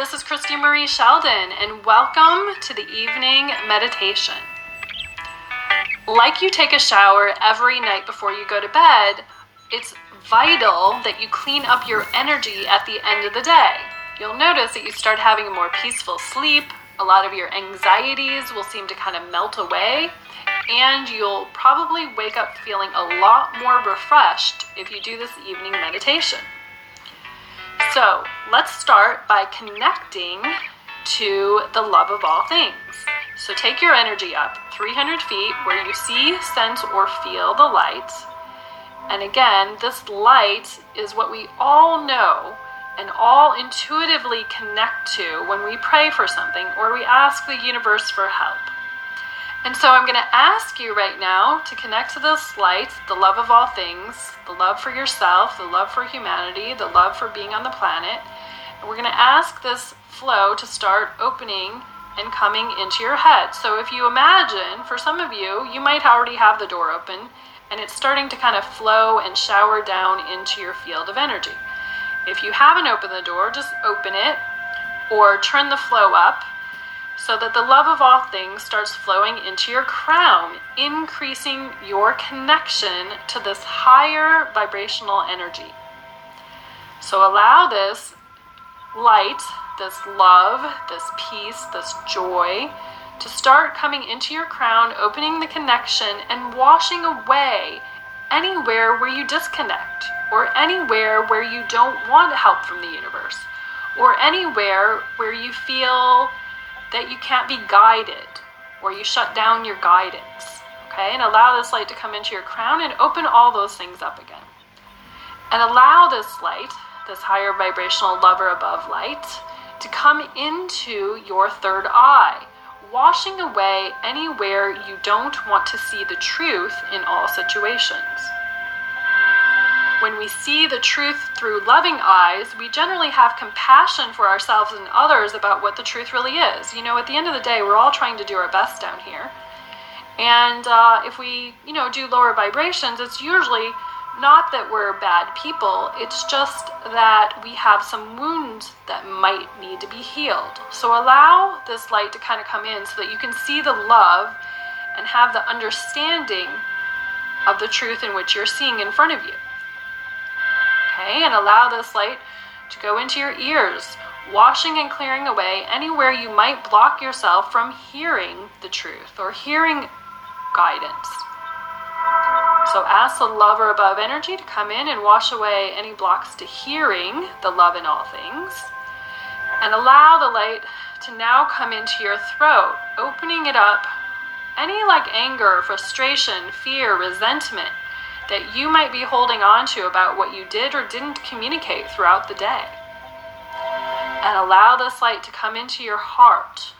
Hi, this is Christie Marie Sheldon, and welcome to the evening meditation. Like you take a shower every night before you go to bed, it's vital that you clean up your energy at the end of the day. You'll notice that you start having a more peaceful sleep, a lot of your anxieties will seem to kind of melt away, and you'll probably wake up feeling a lot more refreshed if you do this evening meditation. So let's start by connecting to the love of all things. So take your energy up 300 feet where you see, sense, or feel the light. And again, this light is what we all know and all intuitively connect to when we pray for something or we ask the universe for help. And so I'm going to ask you right now to connect to this light, the love of all things, the love for yourself, the love for humanity, the love for being on the planet. And we're going to ask this flow to start opening and coming into your head. So if you imagine, for some of you, you might already have the door open and it's starting to kind of flow and shower down into your field of energy. If you haven't opened the door, just open it or turn the flow up so that the love of all things starts flowing into your crown, increasing your connection to this higher vibrational energy. So allow this light, this love, this peace, this joy to start coming into your crown, opening the connection, and washing away anywhere where you disconnect, or anywhere where you don't want help from the universe, or anywhere where you feel that you can't be guided or you shut down your guidance. Okay, and allow this light to come into your crown and open all those things up again. And allow this light, this higher vibrational love or above light, to come into your third eye, washing away anywhere you don't want to see the truth in all situations. When we see the truth through loving eyes, we generally have compassion for ourselves and others about what the truth really is. You know, at the end of the day, we're all trying to do our best down here. And uh, if we, you know, do lower vibrations, it's usually not that we're bad people, it's just that we have some wounds that might need to be healed. So allow this light to kind of come in so that you can see the love and have the understanding of the truth in which you're seeing in front of you okay? And allow this light to go into your ears, washing and clearing away anywhere you might block yourself from hearing the truth or hearing guidance. So ask the love or above energy to come in and wash away any blocks to hearing the love in all things. And allow the light to now come into your throat, opening it up. Any like anger, frustration, fear, resentment, that you might be holding on to about what you did or didn't communicate throughout the day. And allow this light to come into your heart.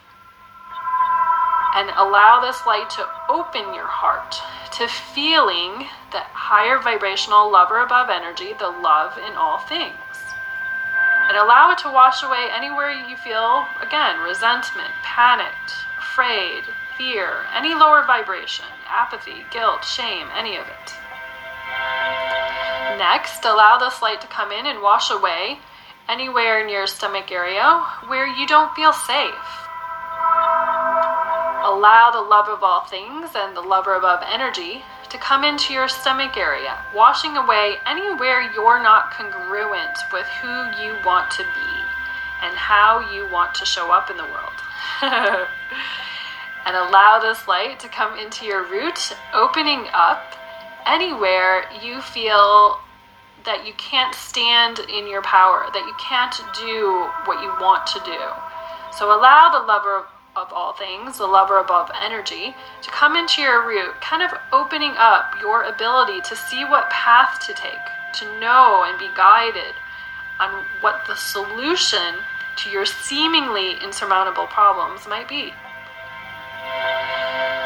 And allow this light to open your heart to feeling that higher vibrational love or above energy, the love in all things. And allow it to wash away anywhere you feel, again, resentment, panicked, afraid, fear, any lower vibration, apathy, guilt, shame, any of it. Next, allow this light to come in and wash away anywhere in your stomach area where you don't feel safe. Allow the love of all things and the love or above energy to come into your stomach area, washing away anywhere you're not congruent with who you want to be and how you want to show up in the world. and allow this light to come into your root, opening up anywhere you feel that you can't stand in your power, that you can't do what you want to do. So allow the lover of all things, the love or above energy, to come into your root, kind of opening up your ability to see what path to take, to know and be guided on what the solution to your seemingly insurmountable problems might be.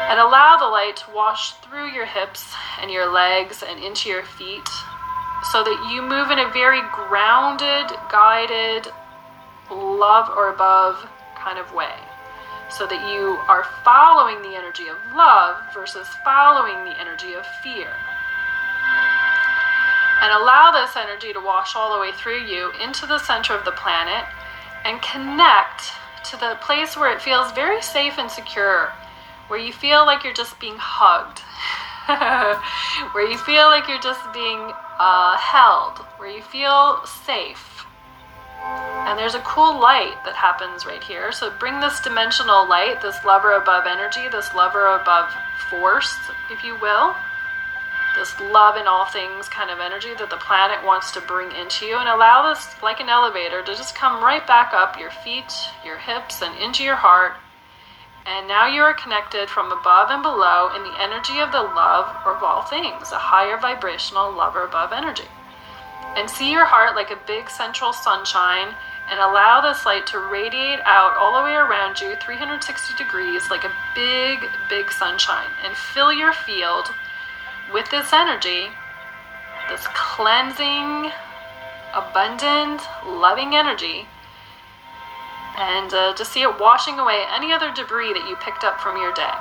And allow the light to wash through your hips and your legs and into your feet so that you move in a very grounded, guided, love or above kind of way. So that you are following the energy of love versus following the energy of fear. And allow this energy to wash all the way through you into the center of the planet and connect to the place where it feels very safe and secure, where you feel like you're just being hugged, where you feel like you're just being uh, held, where you feel safe. And there's a cool light that happens right here. So bring this dimensional light, this love or above energy, this love or above force, if you will, this love in all things kind of energy that the planet wants to bring into you, and allow this, like an elevator, to just come right back up your feet, your hips, and into your heart. And now you are connected from above and below in the energy of the love of all things, a higher vibrational love or above energy. And see your heart like a big central sunshine and allow this light to radiate out all the way around you 360 degrees like a big, big sunshine and fill your field with this energy, this cleansing, abundant, loving energy, and uh, just see it washing away any other debris that you picked up from your day.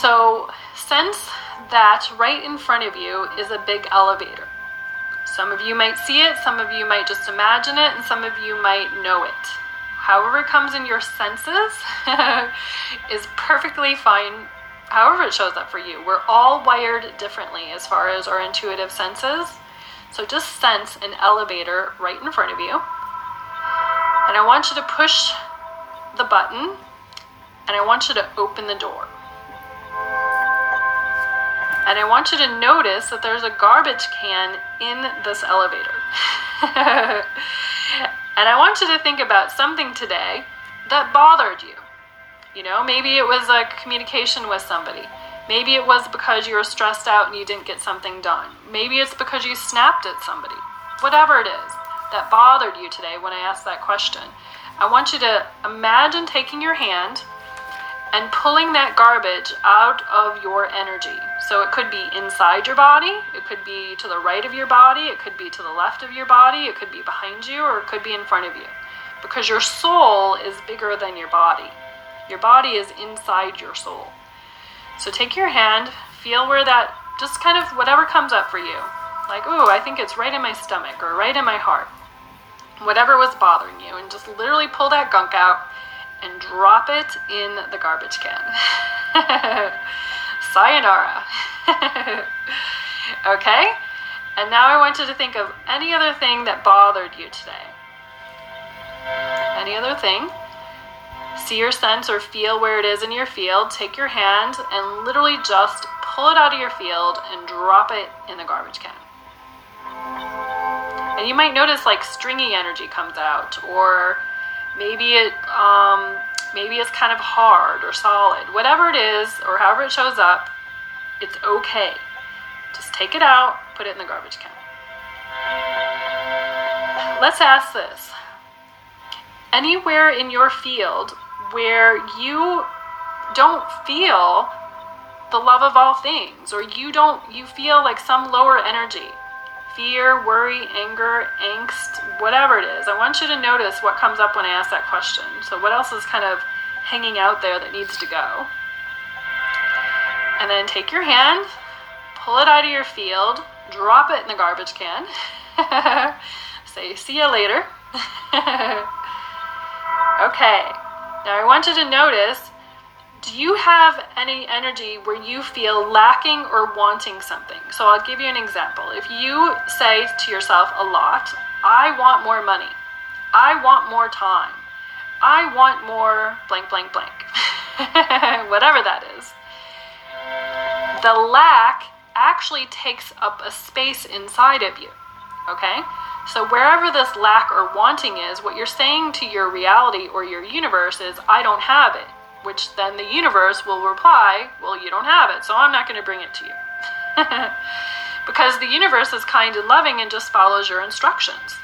So, sense that right in front of you is a big elevator. Some of you might see it, some of you might just imagine it, and some of you might know it. However, it comes in your senses is perfectly fine however it shows up for you. We're all wired differently as far as our intuitive senses. So just sense an elevator right in front of you. And I want you to push the button and I want you to open the door. And I want you to notice that there's a garbage can in this elevator. and I want you to think about something today that bothered you. You know, maybe it was a communication with somebody. Maybe it was because you were stressed out and you didn't get something done. Maybe it's because you snapped at somebody. Whatever it is that bothered you today when I asked that question, I want you to imagine taking your hand and pulling that garbage out of your energy. So it could be inside your body, it could be to the right of your body, it could be to the left of your body, it could be behind you, or it could be in front of you. Because your soul is bigger than your body. Your body is inside your soul. So take your hand, feel where that, just kind of whatever comes up for you. Like, ooh, I think it's right in my stomach or right in my heart. Whatever was bothering you, and just literally pull that gunk out and drop it in the garbage can. Sayonara. okay? And now I want you to think of any other thing that bothered you today. Any other thing see your sense or feel where it is in your field, take your hand and literally just pull it out of your field and drop it in the garbage can. And you might notice like stringy energy comes out, or maybe it um, maybe it's kind of hard or solid. Whatever it is, or however it shows up, it's okay. Just take it out, put it in the garbage can. Let's ask this. Anywhere in your field where you don't feel the love of all things or you don't you feel like some lower energy fear worry anger angst whatever it is. I want you to notice what comes up when i ask that question. So what else is kind of hanging out there that needs to go? And then take your hand pull it out of your field drop it in the garbage can. Say see you later. Okay. Now, I want you to notice do you have any energy where you feel lacking or wanting something? So, I'll give you an example. If you say to yourself a lot, I want more money, I want more time, I want more blank, blank, blank, whatever that is, the lack actually takes up a space inside of you. Okay? So, wherever this lack or wanting is, what you're saying to your reality or your universe is, I don't have it. Which then the universe will reply, Well, you don't have it, so I'm not going to bring it to you. because the universe is kind and loving and just follows your instructions.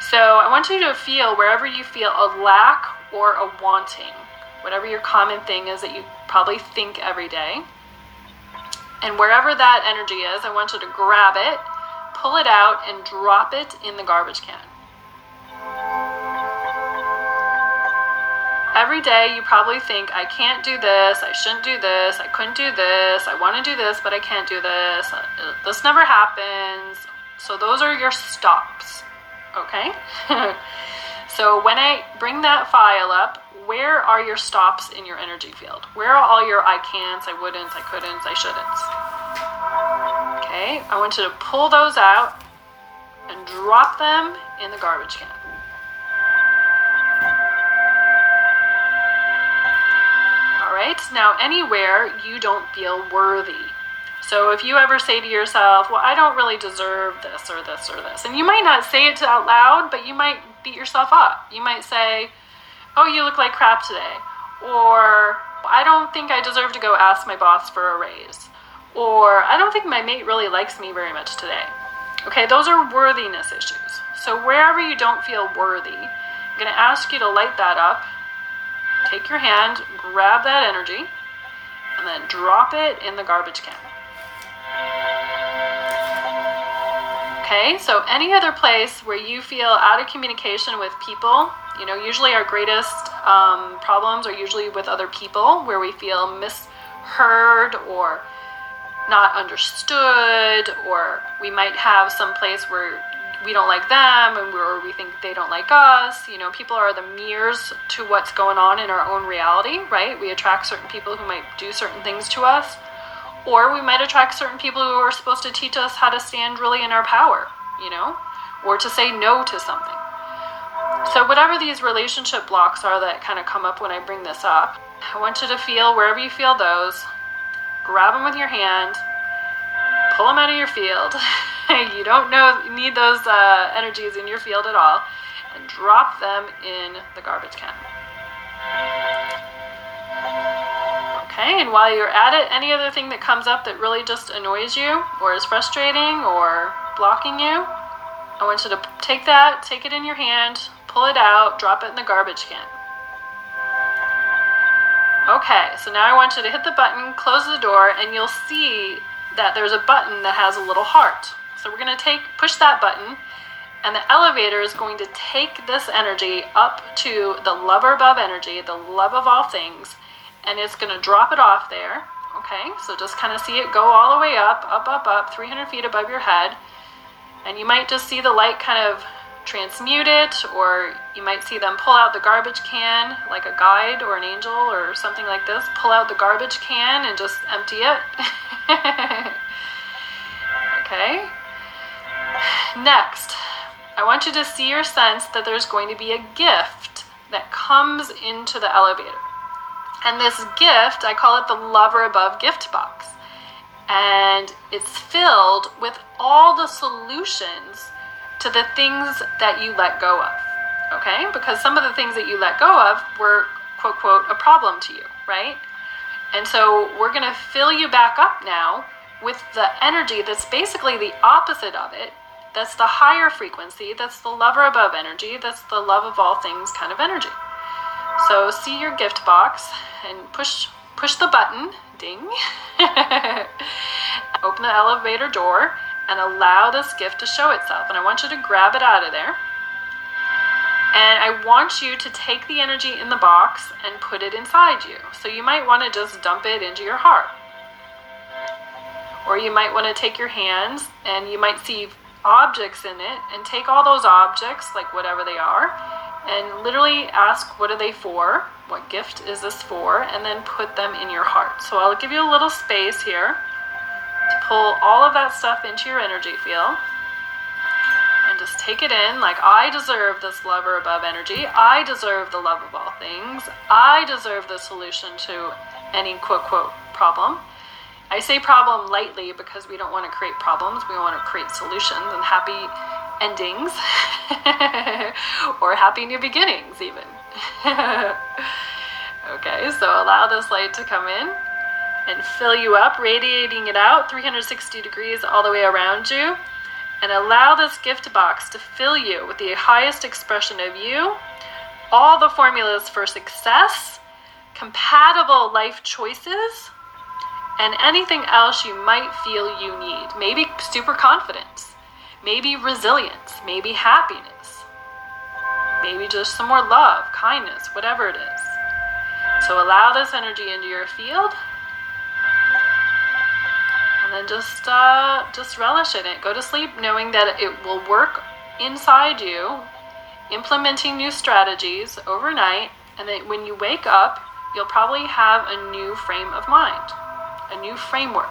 So, I want you to feel wherever you feel a lack or a wanting, whatever your common thing is that you probably think every day. And wherever that energy is, I want you to grab it pull it out and drop it in the garbage can. Every day you probably think, I can't do this, I shouldn't do this, I couldn't do this, I want to do this, but I can't do this, uh, this never happens. So those are your stops. Okay? so when I bring that file up, where are your stops in your energy field? Where are all your I can'ts, I wouldn't, I couldn't, I shouldn't? Okay, I want you to pull those out and drop them in the garbage can. Right, now anywhere you don't feel worthy. So if you ever say to yourself, well, I don't really deserve this or this or this, and you might not say it out loud, but you might beat yourself up. You might say, oh, you look like crap today. Or, I don't think I deserve to go ask my boss for a raise. Or, I don't think my mate really likes me very much today. Okay, those are worthiness issues. So, wherever you don't feel worthy, I'm going to ask you to light that up. Take your hand, grab that energy, and then drop it in the garbage can. Okay, so any other place where you feel out of communication with people, you know, usually our greatest um, problems are usually with other people where we feel misheard or not understood, or we might have some place where we don't like them and where we think they don't like us. You know, people are the mirrors to what's going on in our own reality, right? We attract certain people who might do certain things to us, or we might attract certain people who are supposed to teach us how to stand really in our power, you know, or to say no to something. So, whatever these relationship blocks are that kind of come up when I bring this up, I want you to feel wherever you feel those, grab them with your hand, pull them out of your field. you don't know need those uh, energies in your field at all, and drop them in the garbage can. Okay, and while you're at it, any other thing that comes up that really just annoys you or is frustrating or blocking you, I want you to take that, take it in your hand, pull it out, drop it in the garbage can. Okay, so now I want you to hit the button, close the door, and you'll see that there's a button that has a little heart. So we're going to take push that button and the elevator is going to take this energy up to the love or above energy, the love of all things, and it's going to drop it off there. Okay, so just kind of see it go all the way up, up, up, up, 300 feet above your head. And you might just see the light kind of transmute it, or you might see them pull out the garbage can, like a guide or an angel or something like this, pull out the garbage can and just empty it. okay? Next, I want you to see or sense that there's going to be a gift that comes into the elevator. And this gift, I call it the Love or Above gift box. And it's filled with all the solutions to the things that you let go of. Okay? Because some of the things that you let go of were, quote, quote, a problem to you, right? And so we're going to fill you back up now with the energy that's basically the opposite of it. That's the higher frequency, that's the love or above energy, that's the love of all things kind of energy. So see your gift box and push push the button, ding. Open the elevator door and allow this gift to show itself. And I want you to grab it out of there. And I want you to take the energy in the box and put it inside you. So you might want to just dump it into your heart. Or you might want to take your hands and you might see objects in it and take all those objects, like whatever they are, and literally ask, What are they for? What gift is this for? And then put them in your heart. So I'll give you a little space here to pull all of that stuff into your energy field and just take it in like I deserve this love or above energy. I deserve the love of all things. I deserve the solution to any quote quote problem. I say problem lightly because we don't want to create problems. We want to create solutions and happy endings or happy new beginnings, even. okay, so allow this light to come in and fill you up, radiating it out 360 degrees all the way around you. And allow this gift box to fill you with the highest expression of you, all the formulas for success, compatible life choices, and anything else you might feel you need. Maybe super confidence, maybe resilience, maybe happiness, maybe just some more love, kindness, whatever it is. So allow this energy into your field and then just uh, just relish in it. Go to sleep knowing that it will work inside you, implementing new strategies overnight, and then when you wake up, you'll probably have a new frame of mind, a new framework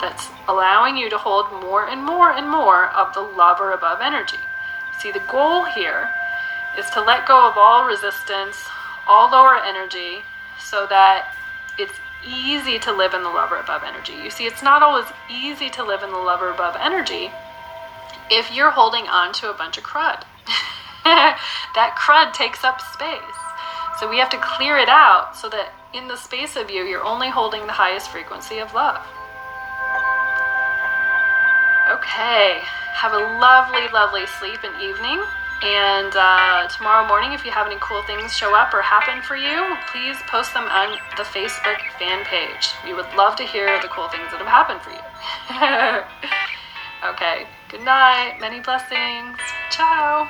that's allowing you to hold more and more and more of the love or above energy. See, the goal here is to let go of all resistance, all lower energy, so that it's easy to live in the love or above energy. You see, it's not always easy to live in the love or above energy if you're holding on to a bunch of crud. that crud takes up space. So we have to clear it out so that in the space of you, you're only holding the highest frequency of love. Okay, have a lovely, lovely sleep and evening. And uh, tomorrow morning, if you have any cool things show up or happen for you, please post them on the Facebook fan page. We would love to hear the cool things that have happened for you. okay, good night, many blessings. Ciao.